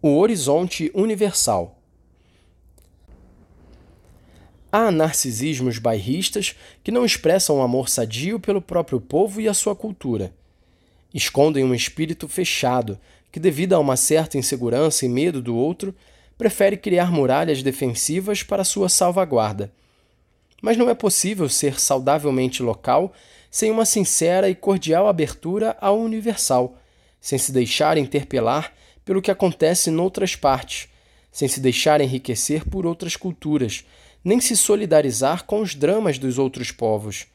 O horizonte universal. Há narcisismos bairristas que não expressam um amor sadio pelo próprio povo e a sua cultura. Escondem um espírito fechado que, devido a uma certa insegurança e medo do outro, prefere criar muralhas defensivas para sua salvaguarda. Mas não é possível ser saudavelmente local sem uma sincera e cordial abertura ao universal, sem se deixar interpelar pelo que acontece noutras partes, sem se deixar enriquecer por outras culturas, nem se solidarizar com os dramas dos outros povos.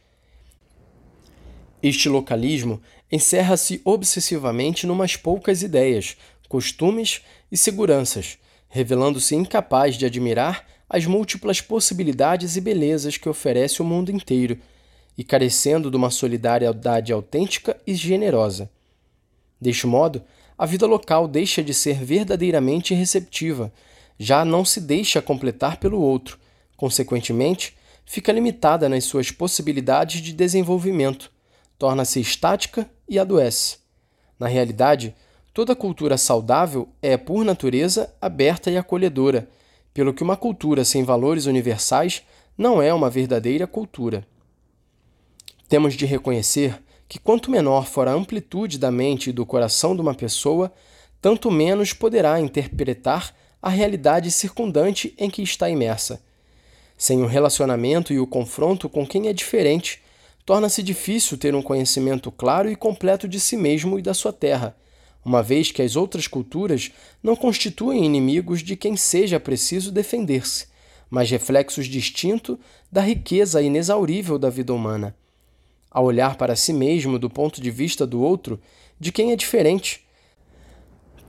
Este localismo encerra-se obsessivamente numas poucas ideias, costumes e seguranças, revelando-se incapaz de admirar as múltiplas possibilidades e belezas que oferece o mundo inteiro, e carecendo de uma solidariedade autêntica e generosa. Deste modo, a vida local deixa de ser verdadeiramente receptiva, já não se deixa completar pelo outro, consequentemente, fica limitada nas suas possibilidades de desenvolvimento, torna-se estática e adoece. Na realidade, toda cultura saudável é, por natureza, aberta e acolhedora, pelo que uma cultura sem valores universais não é uma verdadeira cultura. Temos de reconhecer que quanto menor for a amplitude da mente e do coração de uma pessoa, tanto menos poderá interpretar a realidade circundante em que está imersa. Sem o relacionamento e o confronto com quem é diferente, torna-se difícil ter um conhecimento claro e completo de si mesmo e da sua terra, uma vez que as outras culturas não constituem inimigos de quem seja preciso defender-se, mas reflexos distintos da riqueza inexaurível da vida humana a olhar para si mesmo do ponto de vista do outro, de quem é diferente.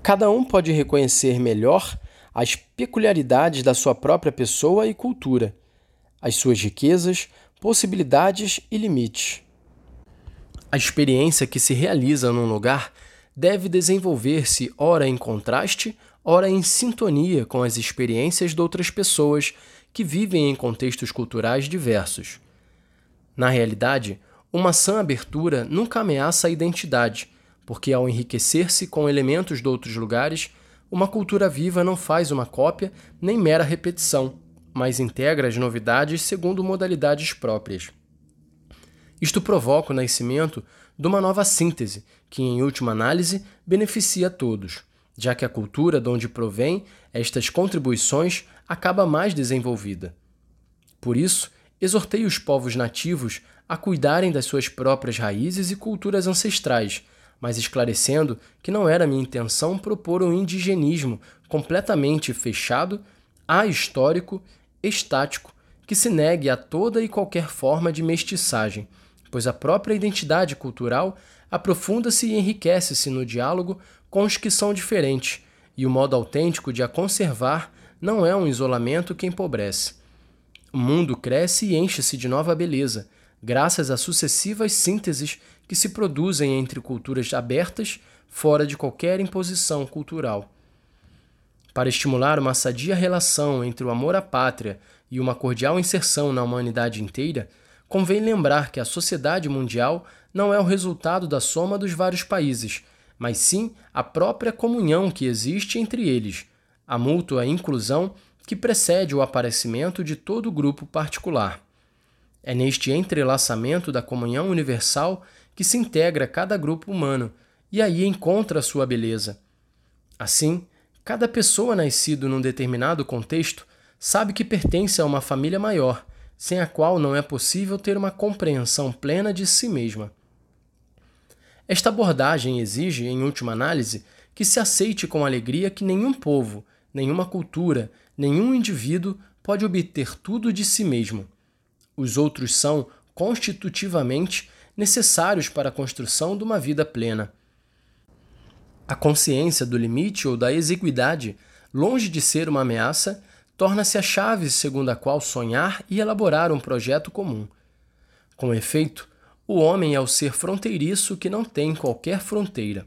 Cada um pode reconhecer melhor as peculiaridades da sua própria pessoa e cultura, as suas riquezas, possibilidades e limites. A experiência que se realiza num lugar deve desenvolver-se ora em contraste, ora em sintonia com as experiências de outras pessoas que vivem em contextos culturais diversos. Na realidade, uma sã abertura nunca ameaça a identidade, porque ao enriquecer-se com elementos de outros lugares, uma cultura viva não faz uma cópia nem mera repetição, mas integra as novidades segundo modalidades próprias. Isto provoca o nascimento de uma nova síntese, que, em última análise, beneficia a todos, já que a cultura de onde provém estas contribuições acaba mais desenvolvida. Por isso, exortei os povos nativos a cuidarem das suas próprias raízes e culturas ancestrais, mas esclarecendo que não era minha intenção propor um indigenismo completamente fechado, ahistórico, estático, que se negue a toda e qualquer forma de mestiçagem, pois a própria identidade cultural aprofunda-se e enriquece-se no diálogo com os que são diferentes, e o modo autêntico de a conservar não é um isolamento que empobrece. O mundo cresce e enche-se de nova beleza, graças a sucessivas sínteses que se produzem entre culturas abertas fora de qualquer imposição cultural. Para estimular uma sadia relação entre o amor à pátria e uma cordial inserção na humanidade inteira, convém lembrar que a sociedade mundial não é o resultado da soma dos vários países, mas sim a própria comunhão que existe entre eles, a mútua inclusão que precede o aparecimento de todo grupo particular. É neste entrelaçamento da comunhão universal que se integra cada grupo humano e aí encontra sua beleza. Assim, cada pessoa nascido num determinado contexto sabe que pertence a uma família maior, sem a qual não é possível ter uma compreensão plena de si mesma. Esta abordagem exige, em última análise, que se aceite com alegria que nenhum povo, nenhuma cultura, nenhum indivíduo pode obter tudo de si mesmo os outros são, constitutivamente, necessários para a construção de uma vida plena. A consciência do limite ou da exiguidade, longe de ser uma ameaça, torna-se a chave segundo a qual sonhar e elaborar um projeto comum. Com efeito, o homem é o ser fronteiriço que não tem qualquer fronteira.